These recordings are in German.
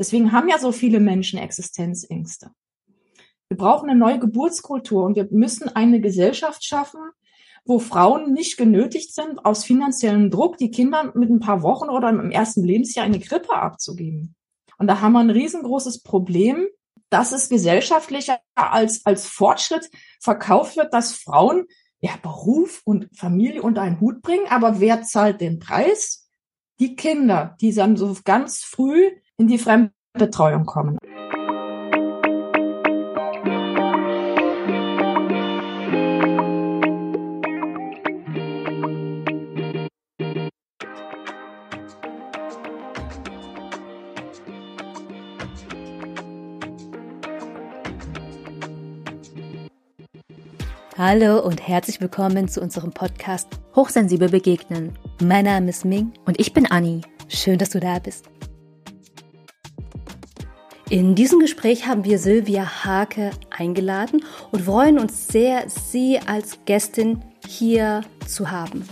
Deswegen haben ja so viele Menschen Existenzängste. Wir brauchen eine neue Geburtskultur und wir müssen eine Gesellschaft schaffen, wo Frauen nicht genötigt sind, aus finanziellem Druck die Kinder mit ein paar Wochen oder im ersten Lebensjahr eine Grippe abzugeben. Und da haben wir ein riesengroßes Problem, dass es gesellschaftlich als, als Fortschritt verkauft wird, dass Frauen ja Beruf und Familie unter einen Hut bringen. Aber wer zahlt den Preis? Die Kinder, die dann so ganz früh in die Fremdbetreuung kommen. Hallo und herzlich willkommen zu unserem Podcast Hochsensibel begegnen. Mein Name ist Ming und ich bin Anni. Schön, dass du da bist. In diesem Gespräch haben wir Sylvia Hake eingeladen und freuen uns sehr, sie als Gästin hier zu haben.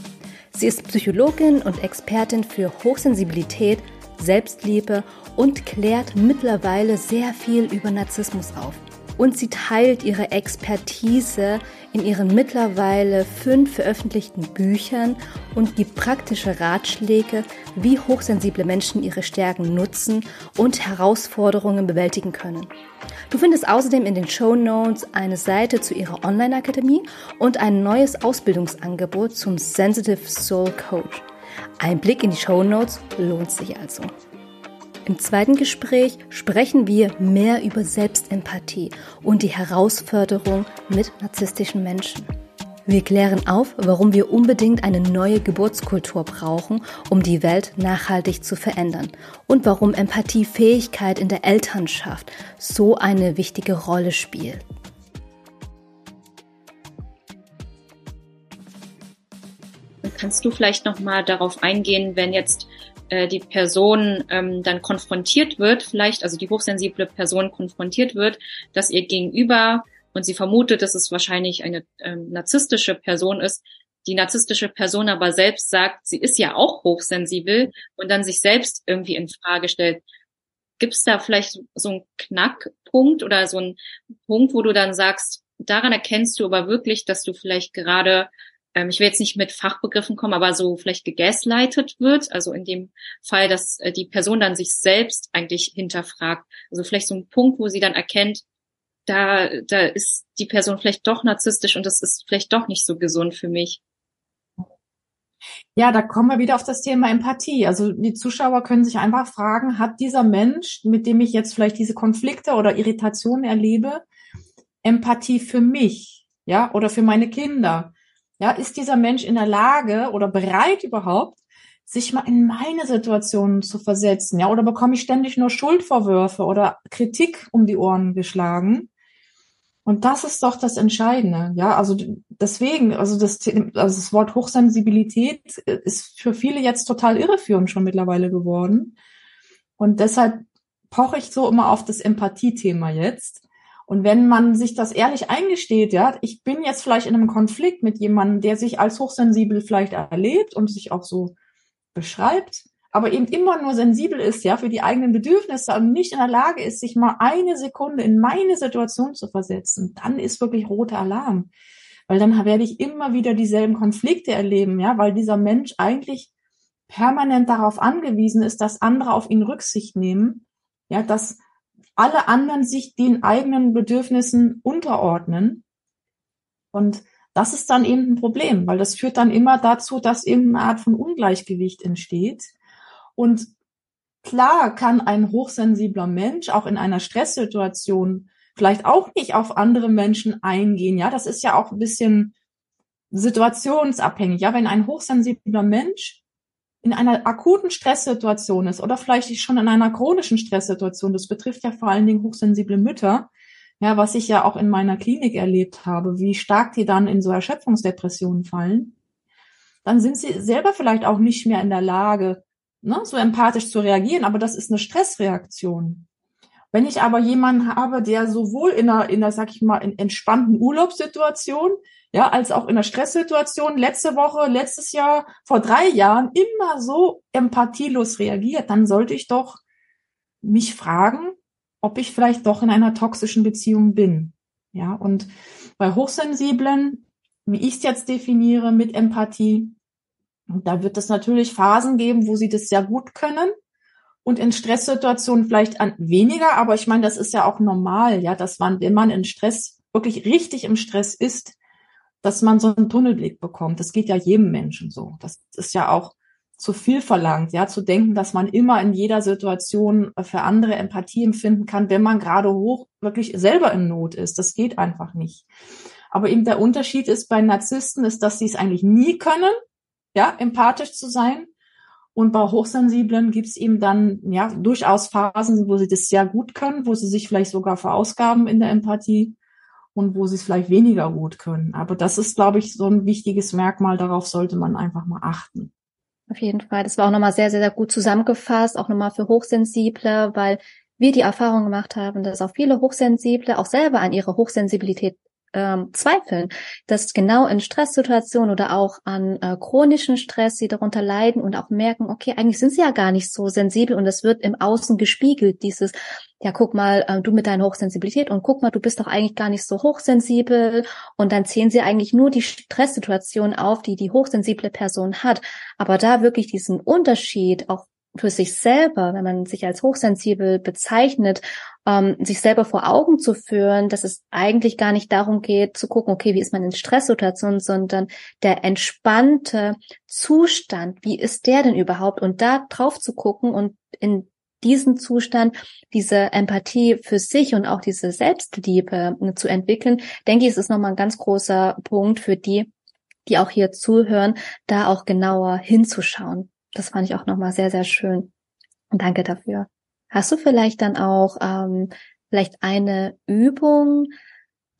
Sie ist Psychologin und Expertin für Hochsensibilität, Selbstliebe und klärt mittlerweile sehr viel über Narzissmus auf und sie teilt ihre Expertise in ihren mittlerweile fünf veröffentlichten Büchern und gibt praktische Ratschläge, wie hochsensible Menschen ihre Stärken nutzen und Herausforderungen bewältigen können. Du findest außerdem in den Show Notes eine Seite zu ihrer Online-Akademie und ein neues Ausbildungsangebot zum Sensitive Soul Coach. Ein Blick in die Show Notes lohnt sich also. Im zweiten Gespräch sprechen wir mehr über Selbstempathie und die Herausforderung mit narzisstischen Menschen. Wir klären auf, warum wir unbedingt eine neue Geburtskultur brauchen, um die Welt nachhaltig zu verändern und warum Empathiefähigkeit in der Elternschaft so eine wichtige Rolle spielt. Kannst du vielleicht noch mal darauf eingehen, wenn jetzt äh, die Person ähm, dann konfrontiert wird, vielleicht, also die hochsensible Person konfrontiert wird, dass ihr gegenüber und sie vermutet, dass es wahrscheinlich eine ähm, narzisstische Person ist, die narzisstische Person aber selbst sagt, sie ist ja auch hochsensibel und dann sich selbst irgendwie in Frage stellt. Gibt es da vielleicht so einen Knackpunkt oder so einen Punkt, wo du dann sagst, daran erkennst du aber wirklich, dass du vielleicht gerade ähm, ich will jetzt nicht mit Fachbegriffen kommen, aber so vielleicht gegaslightet wird, also in dem Fall, dass äh, die Person dann sich selbst eigentlich hinterfragt. Also vielleicht so ein Punkt, wo sie dann erkennt, da, da ist die Person vielleicht doch narzisstisch und das ist vielleicht doch nicht so gesund für mich. Ja, da kommen wir wieder auf das Thema Empathie. Also die Zuschauer können sich einfach fragen, hat dieser Mensch, mit dem ich jetzt vielleicht diese Konflikte oder Irritationen erlebe, Empathie für mich, ja, oder für meine Kinder? Ja, ist dieser Mensch in der Lage oder bereit überhaupt, sich mal in meine Situation zu versetzen? Ja, oder bekomme ich ständig nur Schuldvorwürfe oder Kritik um die Ohren geschlagen? Und das ist doch das Entscheidende. Ja, also deswegen, also das, also das Wort Hochsensibilität ist für viele jetzt total irreführend schon mittlerweile geworden. Und deshalb poche ich so immer auf das Empathie-Thema jetzt. Und wenn man sich das ehrlich eingesteht, ja, ich bin jetzt vielleicht in einem Konflikt mit jemandem, der sich als hochsensibel vielleicht erlebt und sich auch so beschreibt, aber eben immer nur sensibel ist, ja, für die eigenen Bedürfnisse und nicht in der Lage ist, sich mal eine Sekunde in meine Situation zu versetzen, dann ist wirklich roter Alarm. Weil dann werde ich immer wieder dieselben Konflikte erleben, ja, weil dieser Mensch eigentlich permanent darauf angewiesen ist, dass andere auf ihn Rücksicht nehmen, ja, dass alle anderen sich den eigenen Bedürfnissen unterordnen. Und das ist dann eben ein Problem, weil das führt dann immer dazu, dass irgendeine Art von Ungleichgewicht entsteht. Und klar kann ein hochsensibler Mensch auch in einer Stresssituation vielleicht auch nicht auf andere Menschen eingehen. Ja, das ist ja auch ein bisschen situationsabhängig. Ja, wenn ein hochsensibler Mensch in einer akuten Stresssituation ist oder vielleicht schon in einer chronischen Stresssituation, das betrifft ja vor allen Dingen hochsensible Mütter, ja, was ich ja auch in meiner Klinik erlebt habe, wie stark die dann in so Erschöpfungsdepressionen fallen, dann sind sie selber vielleicht auch nicht mehr in der Lage, ne, so empathisch zu reagieren, aber das ist eine Stressreaktion. Wenn ich aber jemanden habe, der sowohl in einer, in einer, sag ich mal, in entspannten Urlaubssituation ja, als auch in der Stresssituation letzte Woche, letztes Jahr, vor drei Jahren immer so empathielos reagiert, dann sollte ich doch mich fragen, ob ich vielleicht doch in einer toxischen Beziehung bin. Ja, und bei Hochsensiblen, wie ich es jetzt definiere mit Empathie, da wird es natürlich Phasen geben, wo sie das sehr gut können und in Stresssituationen vielleicht an weniger, aber ich meine, das ist ja auch normal, ja, dass man, wenn man in Stress wirklich richtig im Stress ist, dass man so einen Tunnelblick bekommt. Das geht ja jedem Menschen so. Das ist ja auch zu viel verlangt, ja, zu denken, dass man immer in jeder Situation für andere Empathie empfinden kann, wenn man gerade hoch wirklich selber in Not ist. Das geht einfach nicht. Aber eben der Unterschied ist bei Narzissten ist, dass sie es eigentlich nie können, ja, empathisch zu sein. Und bei Hochsensiblen gibt es eben dann ja durchaus Phasen, wo sie das sehr gut können, wo sie sich vielleicht sogar verausgaben in der Empathie und wo sie es vielleicht weniger gut können. Aber das ist, glaube ich, so ein wichtiges Merkmal. Darauf sollte man einfach mal achten. Auf jeden Fall. Das war auch nochmal sehr, sehr, sehr gut zusammengefasst, auch nochmal für Hochsensible, weil wir die Erfahrung gemacht haben, dass auch viele Hochsensible auch selber an ihre Hochsensibilität ähm, zweifeln, dass genau in Stresssituationen oder auch an äh, chronischen Stress sie darunter leiden und auch merken, okay, eigentlich sind sie ja gar nicht so sensibel und es wird im Außen gespiegelt, dieses, ja, guck mal, äh, du mit deiner Hochsensibilität und guck mal, du bist doch eigentlich gar nicht so hochsensibel und dann zählen sie eigentlich nur die Stresssituation auf, die die hochsensible Person hat. Aber da wirklich diesen Unterschied auch für sich selber, wenn man sich als hochsensibel bezeichnet, ähm, sich selber vor Augen zu führen, dass es eigentlich gar nicht darum geht zu gucken, okay, wie ist man in Stresssituationen, sondern der entspannte Zustand, wie ist der denn überhaupt? Und da drauf zu gucken und in diesen Zustand, diese Empathie für sich und auch diese Selbstliebe äh, zu entwickeln, denke ich, es ist nochmal ein ganz großer Punkt für die, die auch hier zuhören, da auch genauer hinzuschauen. Das fand ich auch nochmal sehr, sehr schön. Und danke dafür. Hast du vielleicht dann auch ähm, vielleicht eine Übung,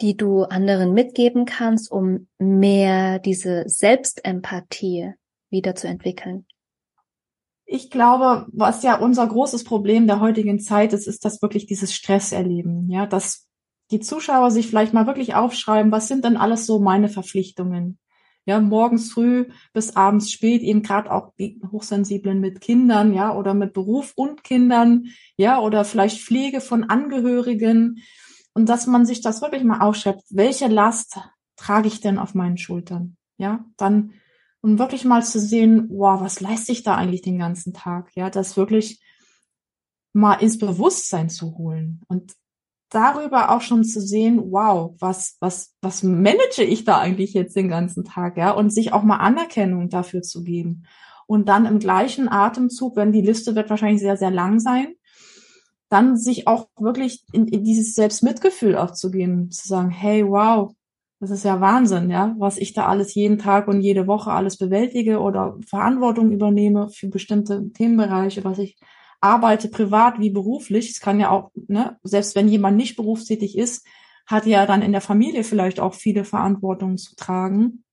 die du anderen mitgeben kannst, um mehr diese Selbstempathie wieder zu entwickeln? Ich glaube, was ja unser großes Problem der heutigen Zeit ist, ist das wirklich dieses Stresserleben, ja, dass die Zuschauer sich vielleicht mal wirklich aufschreiben, was sind denn alles so meine Verpflichtungen? Ja, morgens früh bis abends spät, eben gerade auch die Hochsensiblen mit Kindern, ja, oder mit Beruf und Kindern, ja, oder vielleicht Pflege von Angehörigen. Und dass man sich das wirklich mal aufschreibt, welche Last trage ich denn auf meinen Schultern? Ja, dann, um wirklich mal zu sehen, wow, was leiste ich da eigentlich den ganzen Tag? Ja, das wirklich mal ins Bewusstsein zu holen. Und darüber auch schon zu sehen, wow, was, was, was manage ich da eigentlich jetzt den ganzen Tag, ja, und sich auch mal Anerkennung dafür zu geben. Und dann im gleichen Atemzug, wenn die Liste wird wahrscheinlich sehr, sehr lang sein, dann sich auch wirklich in, in dieses Selbstmitgefühl auch zu gehen, zu sagen, hey, wow, das ist ja Wahnsinn, ja, was ich da alles jeden Tag und jede Woche alles bewältige oder Verantwortung übernehme für bestimmte Themenbereiche, was ich arbeite privat wie beruflich. Es kann ja auch, ne, selbst wenn jemand nicht berufstätig ist, hat ja dann in der Familie vielleicht auch viele Verantwortungen zu tragen.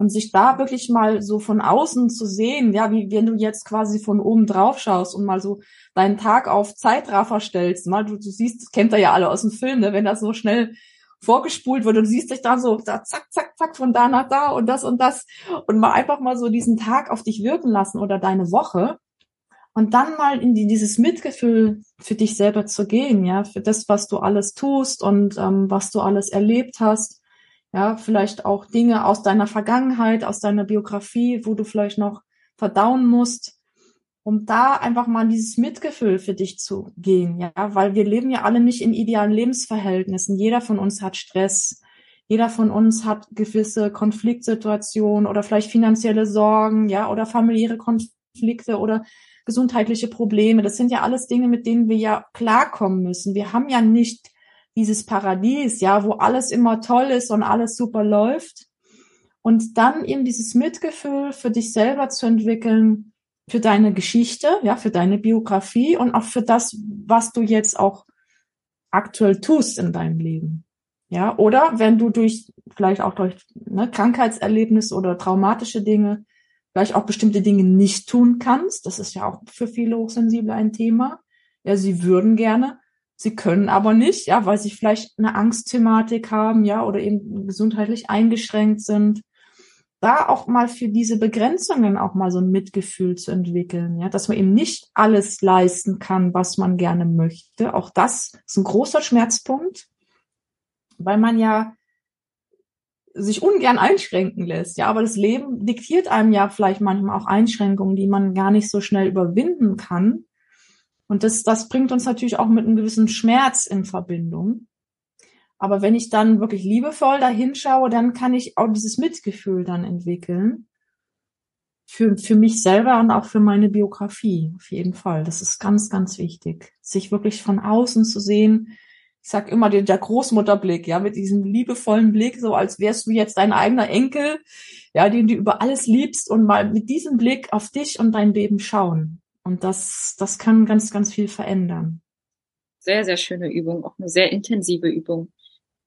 Und sich da wirklich mal so von außen zu sehen, ja, wie wenn du jetzt quasi von oben drauf schaust und mal so deinen Tag auf Zeitraffer stellst, mal du, du siehst, das kennt ihr ja alle aus dem Film, ne, wenn das so schnell vorgespult wird und du siehst dich dann so da, zack, zack, zack, von da nach da und das und das und mal einfach mal so diesen Tag auf dich wirken lassen oder deine Woche und dann mal in die, dieses Mitgefühl für dich selber zu gehen, ja, für das, was du alles tust und ähm, was du alles erlebt hast, ja, vielleicht auch Dinge aus deiner Vergangenheit, aus deiner Biografie, wo du vielleicht noch verdauen musst, um da einfach mal dieses Mitgefühl für dich zu gehen, ja, weil wir leben ja alle nicht in idealen Lebensverhältnissen. Jeder von uns hat Stress. Jeder von uns hat gewisse Konfliktsituationen oder vielleicht finanzielle Sorgen, ja, oder familiäre Konflikte oder gesundheitliche Probleme. Das sind ja alles Dinge, mit denen wir ja klarkommen müssen. Wir haben ja nicht dieses Paradies, ja, wo alles immer toll ist und alles super läuft. Und dann eben dieses Mitgefühl für dich selber zu entwickeln, für deine Geschichte, ja, für deine Biografie und auch für das, was du jetzt auch aktuell tust in deinem Leben. Ja, oder wenn du durch, vielleicht auch durch ne, Krankheitserlebnisse oder traumatische Dinge vielleicht auch bestimmte Dinge nicht tun kannst. Das ist ja auch für viele Hochsensible ein Thema. Ja, sie würden gerne, sie können aber nicht, ja, weil sie vielleicht eine Angstthematik haben, ja, oder eben gesundheitlich eingeschränkt sind. da auch mal für diese Begrenzungen auch mal so ein Mitgefühl zu entwickeln, ja, dass man eben nicht alles leisten kann, was man gerne möchte. Auch das ist ein großer Schmerzpunkt, weil man ja sich ungern einschränken lässt, ja, aber das Leben diktiert einem ja vielleicht manchmal auch Einschränkungen, die man gar nicht so schnell überwinden kann. Und das, das bringt uns natürlich auch mit einem gewissen Schmerz in Verbindung. Aber wenn ich dann wirklich liebevoll da hinschaue, dann kann ich auch dieses Mitgefühl dann entwickeln. Für, für mich selber und auch für meine Biografie, auf jeden Fall. Das ist ganz, ganz wichtig. Sich wirklich von außen zu sehen. Ich sag immer den, der Großmutterblick, ja, mit diesem liebevollen Blick, so als wärst du jetzt dein eigener Enkel, ja, den du über alles liebst und mal mit diesem Blick auf dich und dein Leben schauen. Und das, das kann ganz, ganz viel verändern. Sehr, sehr schöne Übung, auch eine sehr intensive Übung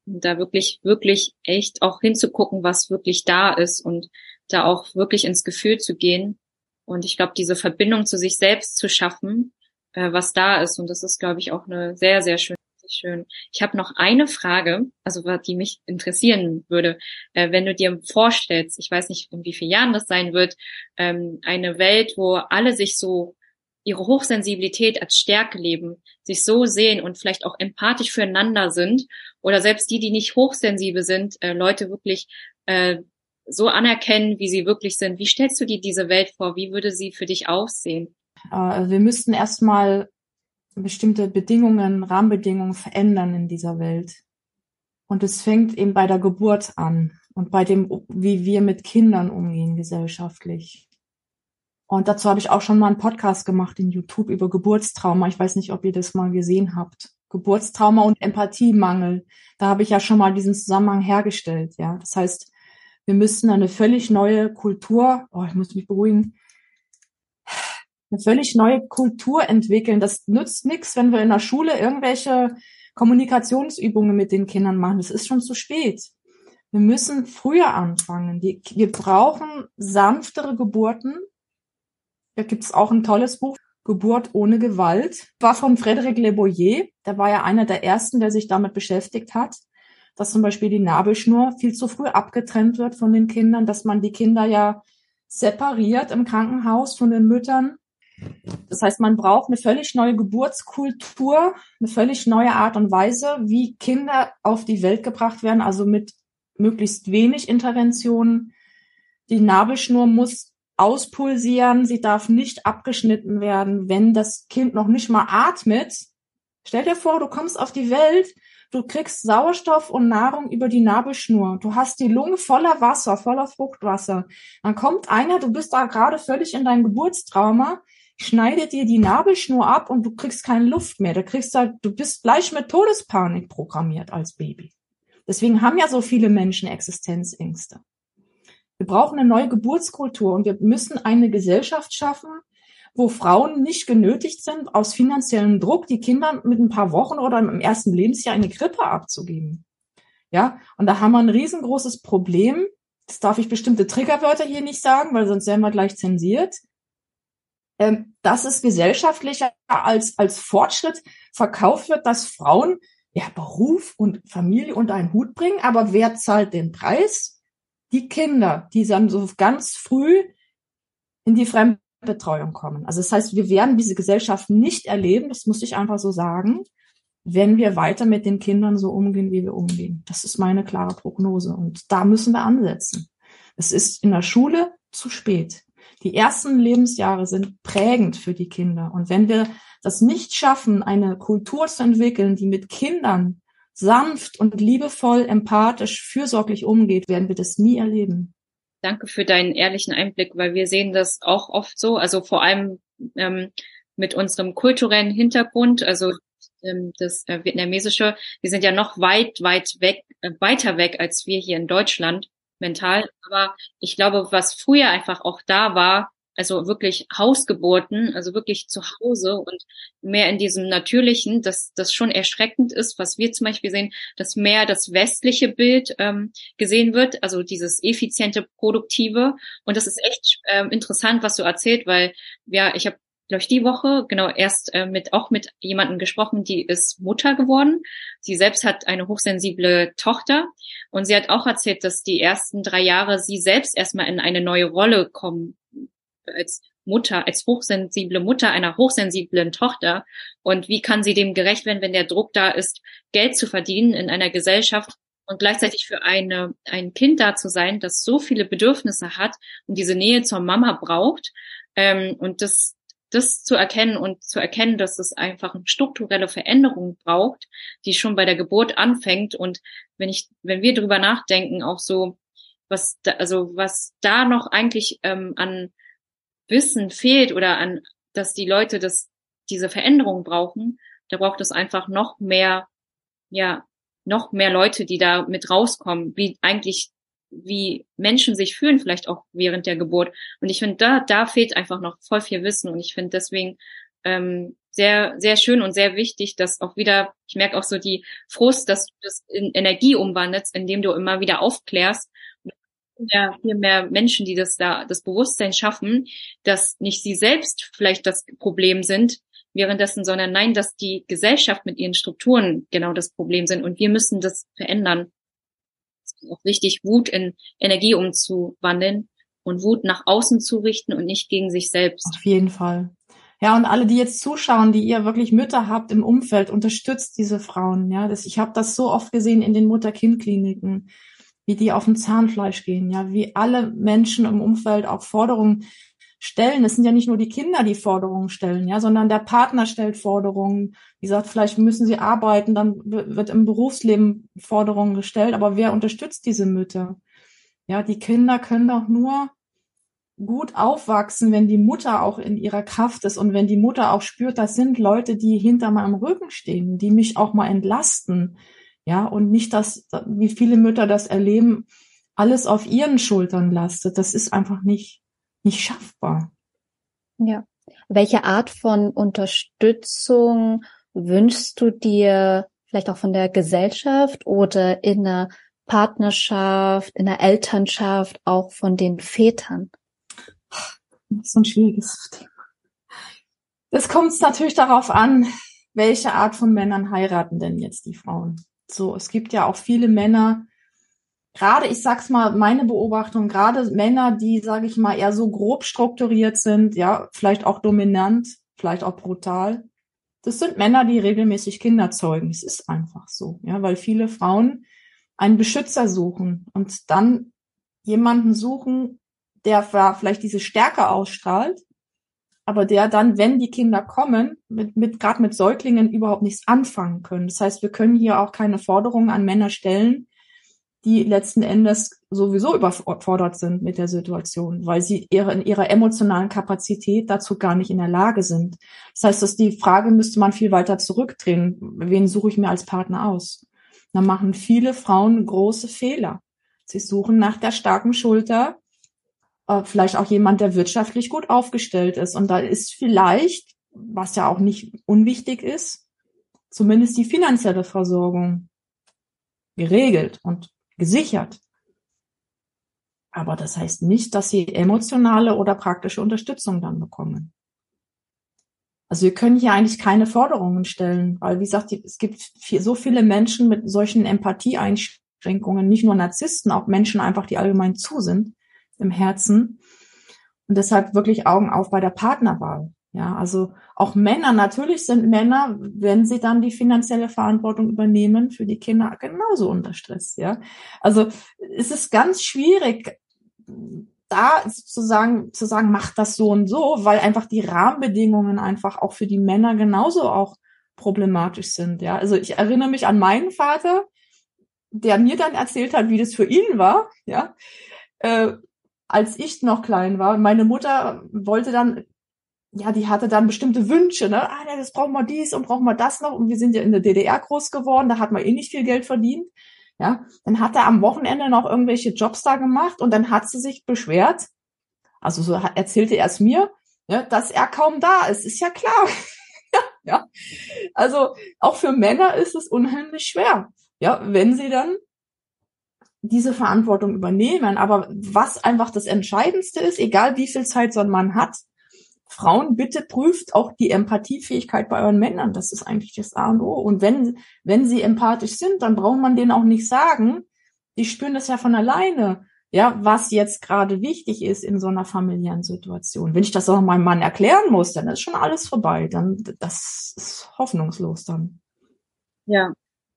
da wirklich, wirklich echt auch hinzugucken, was wirklich da ist und da auch wirklich ins Gefühl zu gehen. Und ich glaube, diese Verbindung zu sich selbst zu schaffen, äh, was da ist. Und das ist, glaube ich, auch eine sehr, sehr schöne schön. Ich habe noch eine Frage, also die mich interessieren würde, äh, wenn du dir vorstellst, ich weiß nicht, in wie vielen Jahren das sein wird, ähm, eine Welt, wo alle sich so ihre Hochsensibilität als Stärke leben, sich so sehen und vielleicht auch empathisch füreinander sind oder selbst die, die nicht hochsensibel sind, äh, Leute wirklich äh, so anerkennen, wie sie wirklich sind. Wie stellst du dir diese Welt vor? Wie würde sie für dich aussehen? Äh, wir müssten erstmal bestimmte Bedingungen, Rahmenbedingungen verändern in dieser Welt. Und es fängt eben bei der Geburt an und bei dem, wie wir mit Kindern umgehen gesellschaftlich. Und dazu habe ich auch schon mal einen Podcast gemacht in YouTube über Geburtstrauma. Ich weiß nicht, ob ihr das mal gesehen habt. Geburtstrauma und Empathiemangel. Da habe ich ja schon mal diesen Zusammenhang hergestellt. Ja, das heißt, wir müssen eine völlig neue Kultur, oh, ich muss mich beruhigen, eine völlig neue Kultur entwickeln. Das nützt nichts, wenn wir in der Schule irgendwelche Kommunikationsübungen mit den Kindern machen. Das ist schon zu spät. Wir müssen früher anfangen. Wir brauchen sanftere Geburten, da gibt's auch ein tolles Buch, Geburt ohne Gewalt, war von Frédéric Le Boyer. Der war ja einer der ersten, der sich damit beschäftigt hat, dass zum Beispiel die Nabelschnur viel zu früh abgetrennt wird von den Kindern, dass man die Kinder ja separiert im Krankenhaus von den Müttern. Das heißt, man braucht eine völlig neue Geburtskultur, eine völlig neue Art und Weise, wie Kinder auf die Welt gebracht werden, also mit möglichst wenig Interventionen. Die Nabelschnur muss auspulsieren, sie darf nicht abgeschnitten werden, wenn das Kind noch nicht mal atmet. Stell dir vor, du kommst auf die Welt, du kriegst Sauerstoff und Nahrung über die Nabelschnur. Du hast die Lunge voller Wasser, voller Fruchtwasser. Dann kommt einer, du bist da gerade völlig in deinem Geburtstrauma, schneidet dir die Nabelschnur ab und du kriegst keine Luft mehr. Du kriegst da, du bist gleich mit Todespanik programmiert als Baby. Deswegen haben ja so viele Menschen Existenzängste. Wir brauchen eine neue Geburtskultur und wir müssen eine Gesellschaft schaffen, wo Frauen nicht genötigt sind, aus finanziellem Druck die Kinder mit ein paar Wochen oder im ersten Lebensjahr eine Grippe abzugeben. Ja, und da haben wir ein riesengroßes Problem. Das darf ich bestimmte Triggerwörter hier nicht sagen, weil sonst werden wir gleich zensiert. Ähm, dass es gesellschaftlicher als, als Fortschritt verkauft wird, dass Frauen ja Beruf und Familie unter einen Hut bringen, aber wer zahlt den Preis? die Kinder, die dann so ganz früh in die Fremdbetreuung kommen. Also das heißt, wir werden diese Gesellschaft nicht erleben, das muss ich einfach so sagen, wenn wir weiter mit den Kindern so umgehen, wie wir umgehen. Das ist meine klare Prognose. Und da müssen wir ansetzen. Es ist in der Schule zu spät. Die ersten Lebensjahre sind prägend für die Kinder. Und wenn wir das nicht schaffen, eine Kultur zu entwickeln, die mit Kindern sanft und liebevoll, empathisch, fürsorglich umgeht, werden wir das nie erleben. Danke für deinen ehrlichen Einblick, weil wir sehen das auch oft so, also vor allem ähm, mit unserem kulturellen Hintergrund, also ähm, das äh, vietnamesische, wir sind ja noch weit, weit weg, äh, weiter weg als wir hier in Deutschland mental. Aber ich glaube, was früher einfach auch da war, also wirklich Hausgeburten, also wirklich zu Hause und mehr in diesem Natürlichen, dass das schon erschreckend ist, was wir zum Beispiel sehen, dass mehr das westliche Bild ähm, gesehen wird, also dieses effiziente, produktive. Und das ist echt ähm, interessant, was du erzählt, weil ja, ich habe glaube ich, die Woche, genau, erst äh, mit auch mit jemandem gesprochen, die ist Mutter geworden. Sie selbst hat eine hochsensible Tochter und sie hat auch erzählt, dass die ersten drei Jahre sie selbst erstmal in eine neue Rolle kommen als Mutter, als hochsensible Mutter einer hochsensiblen Tochter. Und wie kann sie dem gerecht werden, wenn der Druck da ist, Geld zu verdienen in einer Gesellschaft und gleichzeitig für eine, ein Kind da zu sein, das so viele Bedürfnisse hat und diese Nähe zur Mama braucht. Ähm, und das, das zu erkennen und zu erkennen, dass es einfach eine strukturelle Veränderung braucht, die schon bei der Geburt anfängt. Und wenn ich, wenn wir drüber nachdenken, auch so, was da, also was da noch eigentlich ähm, an Wissen fehlt oder an, dass die Leute das, diese Veränderung brauchen, da braucht es einfach noch mehr, ja, noch mehr Leute, die da mit rauskommen, wie eigentlich, wie Menschen sich fühlen, vielleicht auch während der Geburt. Und ich finde, da, da fehlt einfach noch voll viel Wissen. Und ich finde deswegen ähm, sehr, sehr schön und sehr wichtig, dass auch wieder, ich merke auch so die Frust, dass du das in Energie umwandelst, indem du immer wieder aufklärst ja viel mehr Menschen, die das da, das Bewusstsein schaffen, dass nicht sie selbst vielleicht das Problem sind, währenddessen, sondern nein, dass die Gesellschaft mit ihren Strukturen genau das Problem sind und wir müssen das verändern. Auch wichtig, Wut in Energie umzuwandeln und Wut nach außen zu richten und nicht gegen sich selbst. Auf jeden Fall. Ja, und alle, die jetzt zuschauen, die ihr wirklich Mütter habt im Umfeld, unterstützt diese Frauen. Ja, das, ich habe das so oft gesehen in den Mutter-Kind-Kliniken wie die auf dem Zahnfleisch gehen, ja, wie alle Menschen im Umfeld auch Forderungen stellen. Es sind ja nicht nur die Kinder, die Forderungen stellen, ja, sondern der Partner stellt Forderungen. Wie gesagt, vielleicht müssen sie arbeiten, dann wird im Berufsleben Forderungen gestellt, aber wer unterstützt diese Mütter? Ja, die Kinder können doch nur gut aufwachsen, wenn die Mutter auch in ihrer Kraft ist und wenn die Mutter auch spürt, das sind Leute, die hinter meinem Rücken stehen, die mich auch mal entlasten, ja, und nicht, dass, wie viele Mütter das erleben, alles auf ihren Schultern lastet. Das ist einfach nicht, nicht schaffbar. Ja. Welche Art von Unterstützung wünschst du dir vielleicht auch von der Gesellschaft oder in der Partnerschaft, in der Elternschaft, auch von den Vätern? Das ist ein schwieriges Thema. Es kommt natürlich darauf an, welche Art von Männern heiraten denn jetzt die Frauen? So, es gibt ja auch viele Männer, gerade, ich sag's mal, meine Beobachtung, gerade Männer, die, sage ich mal, eher so grob strukturiert sind, ja, vielleicht auch dominant, vielleicht auch brutal. Das sind Männer, die regelmäßig Kinder zeugen. Es ist einfach so, ja, weil viele Frauen einen Beschützer suchen und dann jemanden suchen, der vielleicht diese Stärke ausstrahlt, aber der dann, wenn die Kinder kommen, mit, mit gerade mit Säuglingen überhaupt nichts anfangen können. Das heißt, wir können hier auch keine Forderungen an Männer stellen, die letzten Endes sowieso überfordert sind mit der Situation, weil sie ihre, in ihrer emotionalen Kapazität dazu gar nicht in der Lage sind. Das heißt, dass die Frage müsste man viel weiter zurückdrehen. Wen suche ich mir als Partner aus? Da machen viele Frauen große Fehler. Sie suchen nach der starken Schulter, äh, vielleicht auch jemand, der wirtschaftlich gut aufgestellt ist. Und da ist vielleicht, was ja auch nicht unwichtig ist, zumindest die finanzielle Versorgung geregelt und gesichert. Aber das heißt nicht, dass sie emotionale oder praktische Unterstützung dann bekommen. Also wir können hier eigentlich keine Forderungen stellen, weil wie gesagt, es gibt viel, so viele Menschen mit solchen Empathieeinschränkungen, nicht nur Narzissten, auch Menschen einfach, die allgemein zu sind, im Herzen. Und deshalb wirklich Augen auf bei der Partnerwahl. Ja, also auch Männer, natürlich sind Männer, wenn sie dann die finanzielle Verantwortung übernehmen für die Kinder, genauso unter Stress. Ja, also es ist ganz schwierig, da sozusagen zu sagen, macht das so und so, weil einfach die Rahmenbedingungen einfach auch für die Männer genauso auch problematisch sind. Ja, also ich erinnere mich an meinen Vater, der mir dann erzählt hat, wie das für ihn war. Ja, äh, als ich noch klein war. Meine Mutter wollte dann, ja, die hatte dann bestimmte Wünsche, ne? Ah, das brauchen wir dies und brauchen wir das noch. Und wir sind ja in der DDR groß geworden, da hat man eh nicht viel Geld verdient. Ja, dann hat er am Wochenende noch irgendwelche Jobs da gemacht und dann hat sie sich beschwert, also so erzählte er es mir, ja, dass er kaum da ist. Ist ja klar. ja, also auch für Männer ist es unheimlich schwer. Ja, wenn sie dann diese Verantwortung übernehmen. Aber was einfach das Entscheidendste ist, egal wie viel Zeit so ein Mann hat, Frauen, bitte prüft auch die Empathiefähigkeit bei euren Männern. Das ist eigentlich das A und O. Und wenn, wenn sie empathisch sind, dann braucht man denen auch nicht sagen, die spüren das ja von alleine, ja, was jetzt gerade wichtig ist in so einer familiären Situation. Wenn ich das auch meinem Mann erklären muss, dann ist schon alles vorbei. Dann, das ist hoffnungslos dann. Ja,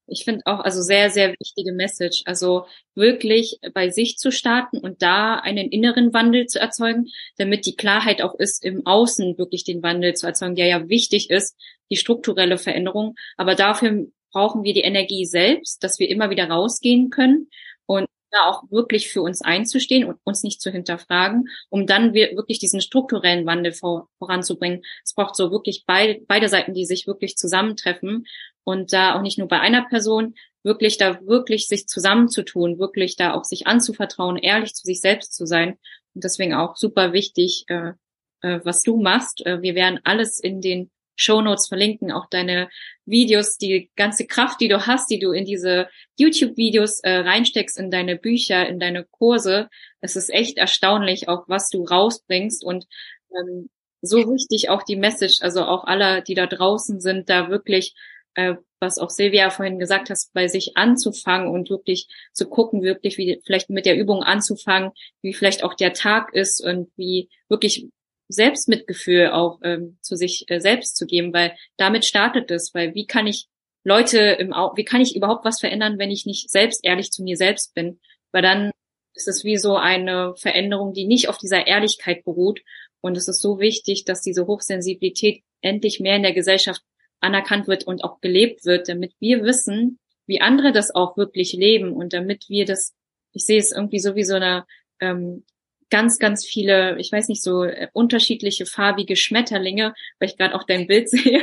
ich finde auch, also sehr, sehr wichtige Message. Also wirklich bei sich zu starten und da einen inneren Wandel zu erzeugen, damit die Klarheit auch ist, im Außen wirklich den Wandel zu erzeugen, der ja wichtig ist, die strukturelle Veränderung. Aber dafür brauchen wir die Energie selbst, dass wir immer wieder rausgehen können und da auch wirklich für uns einzustehen und uns nicht zu hinterfragen, um dann wirklich diesen strukturellen Wandel vor, voranzubringen. Es braucht so wirklich beid, beide Seiten, die sich wirklich zusammentreffen und da auch nicht nur bei einer Person, wirklich da wirklich sich zusammenzutun, wirklich da auch sich anzuvertrauen, ehrlich zu sich selbst zu sein. Und deswegen auch super wichtig, äh, äh, was du machst. Äh, wir werden alles in den Show Notes verlinken, auch deine Videos, die ganze Kraft, die du hast, die du in diese YouTube-Videos äh, reinsteckst, in deine Bücher, in deine Kurse. Es ist echt erstaunlich, auch was du rausbringst und ähm, so wichtig auch die Message, also auch alle, die da draußen sind, da wirklich äh, was auch Silvia vorhin gesagt hast, bei sich anzufangen und wirklich zu gucken, wirklich wie vielleicht mit der Übung anzufangen, wie vielleicht auch der Tag ist und wie wirklich Selbstmitgefühl auch ähm, zu sich äh, selbst zu geben, weil damit startet es, weil wie kann ich Leute im Au wie kann ich überhaupt was verändern, wenn ich nicht selbst ehrlich zu mir selbst bin? Weil dann ist es wie so eine Veränderung, die nicht auf dieser Ehrlichkeit beruht. Und es ist so wichtig, dass diese Hochsensibilität endlich mehr in der Gesellschaft anerkannt wird und auch gelebt wird, damit wir wissen, wie andere das auch wirklich leben und damit wir das, ich sehe es irgendwie so wie so eine ähm, ganz, ganz viele, ich weiß nicht, so äh, unterschiedliche farbige Schmetterlinge, weil ich gerade auch dein Bild sehe,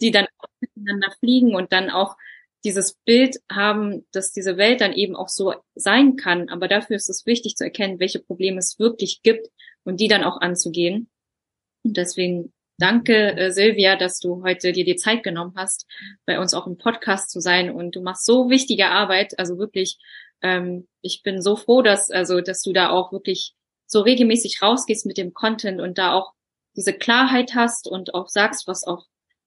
die dann miteinander fliegen und dann auch dieses Bild haben, dass diese Welt dann eben auch so sein kann. Aber dafür ist es wichtig zu erkennen, welche Probleme es wirklich gibt und die dann auch anzugehen. Und deswegen Danke, äh, Silvia, dass du heute dir die Zeit genommen hast, bei uns auch im Podcast zu sein. Und du machst so wichtige Arbeit. Also wirklich, ähm, ich bin so froh, dass, also, dass du da auch wirklich so regelmäßig rausgehst mit dem Content und da auch diese Klarheit hast und auch sagst, was auch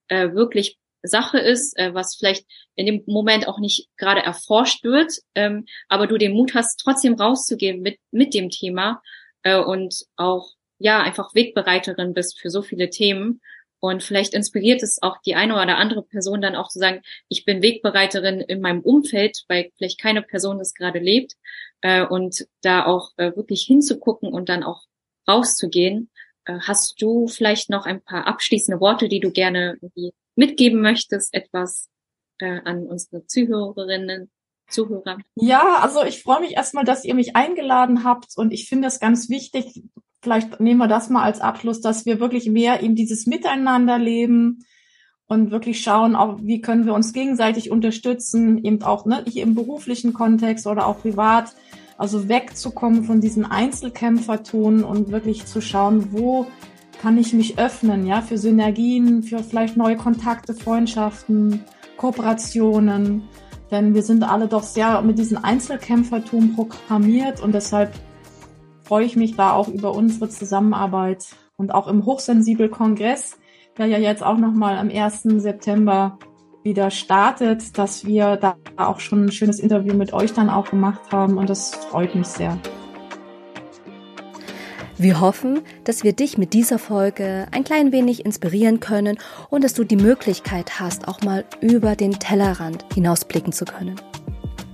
äh, wirklich Sache ist, äh, was vielleicht in dem Moment auch nicht gerade erforscht wird, ähm, aber du den Mut hast, trotzdem rauszugehen mit, mit dem Thema äh, und auch ja einfach Wegbereiterin bist für so viele Themen. Und vielleicht inspiriert es auch die eine oder andere Person dann auch zu sagen, ich bin Wegbereiterin in meinem Umfeld, weil vielleicht keine Person das gerade lebt. Äh, und da auch äh, wirklich hinzugucken und dann auch rauszugehen. Äh, hast du vielleicht noch ein paar abschließende Worte, die du gerne mitgeben möchtest, etwas äh, an unsere Zuhörerinnen? Zuhörer. Ja, also ich freue mich erstmal, dass ihr mich eingeladen habt und ich finde es ganz wichtig, vielleicht nehmen wir das mal als Abschluss, dass wir wirklich mehr in dieses Miteinander leben und wirklich schauen, auch wie können wir uns gegenseitig unterstützen, eben auch ne, hier im beruflichen Kontext oder auch privat, also wegzukommen von diesen Einzelkämpferton und wirklich zu schauen, wo kann ich mich öffnen, ja, für Synergien, für vielleicht neue Kontakte, Freundschaften, Kooperationen. Denn wir sind alle doch sehr mit diesem Einzelkämpfertum programmiert und deshalb freue ich mich da auch über unsere Zusammenarbeit und auch im Hochsensibel-Kongress, der ja jetzt auch nochmal am 1. September wieder startet, dass wir da auch schon ein schönes Interview mit euch dann auch gemacht haben und das freut mich sehr. Wir hoffen, dass wir dich mit dieser Folge ein klein wenig inspirieren können und dass du die Möglichkeit hast, auch mal über den Tellerrand hinausblicken zu können.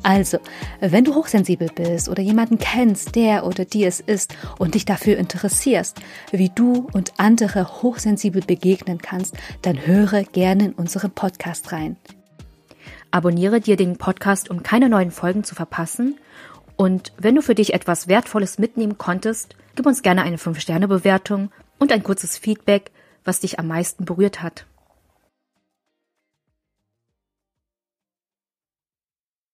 Also, wenn du hochsensibel bist oder jemanden kennst, der oder die es ist und dich dafür interessierst, wie du und andere hochsensibel begegnen kannst, dann höre gerne in unseren Podcast rein. Abonniere dir den Podcast, um keine neuen Folgen zu verpassen. Und wenn du für dich etwas Wertvolles mitnehmen konntest, gib uns gerne eine 5-Sterne-Bewertung und ein kurzes Feedback, was dich am meisten berührt hat.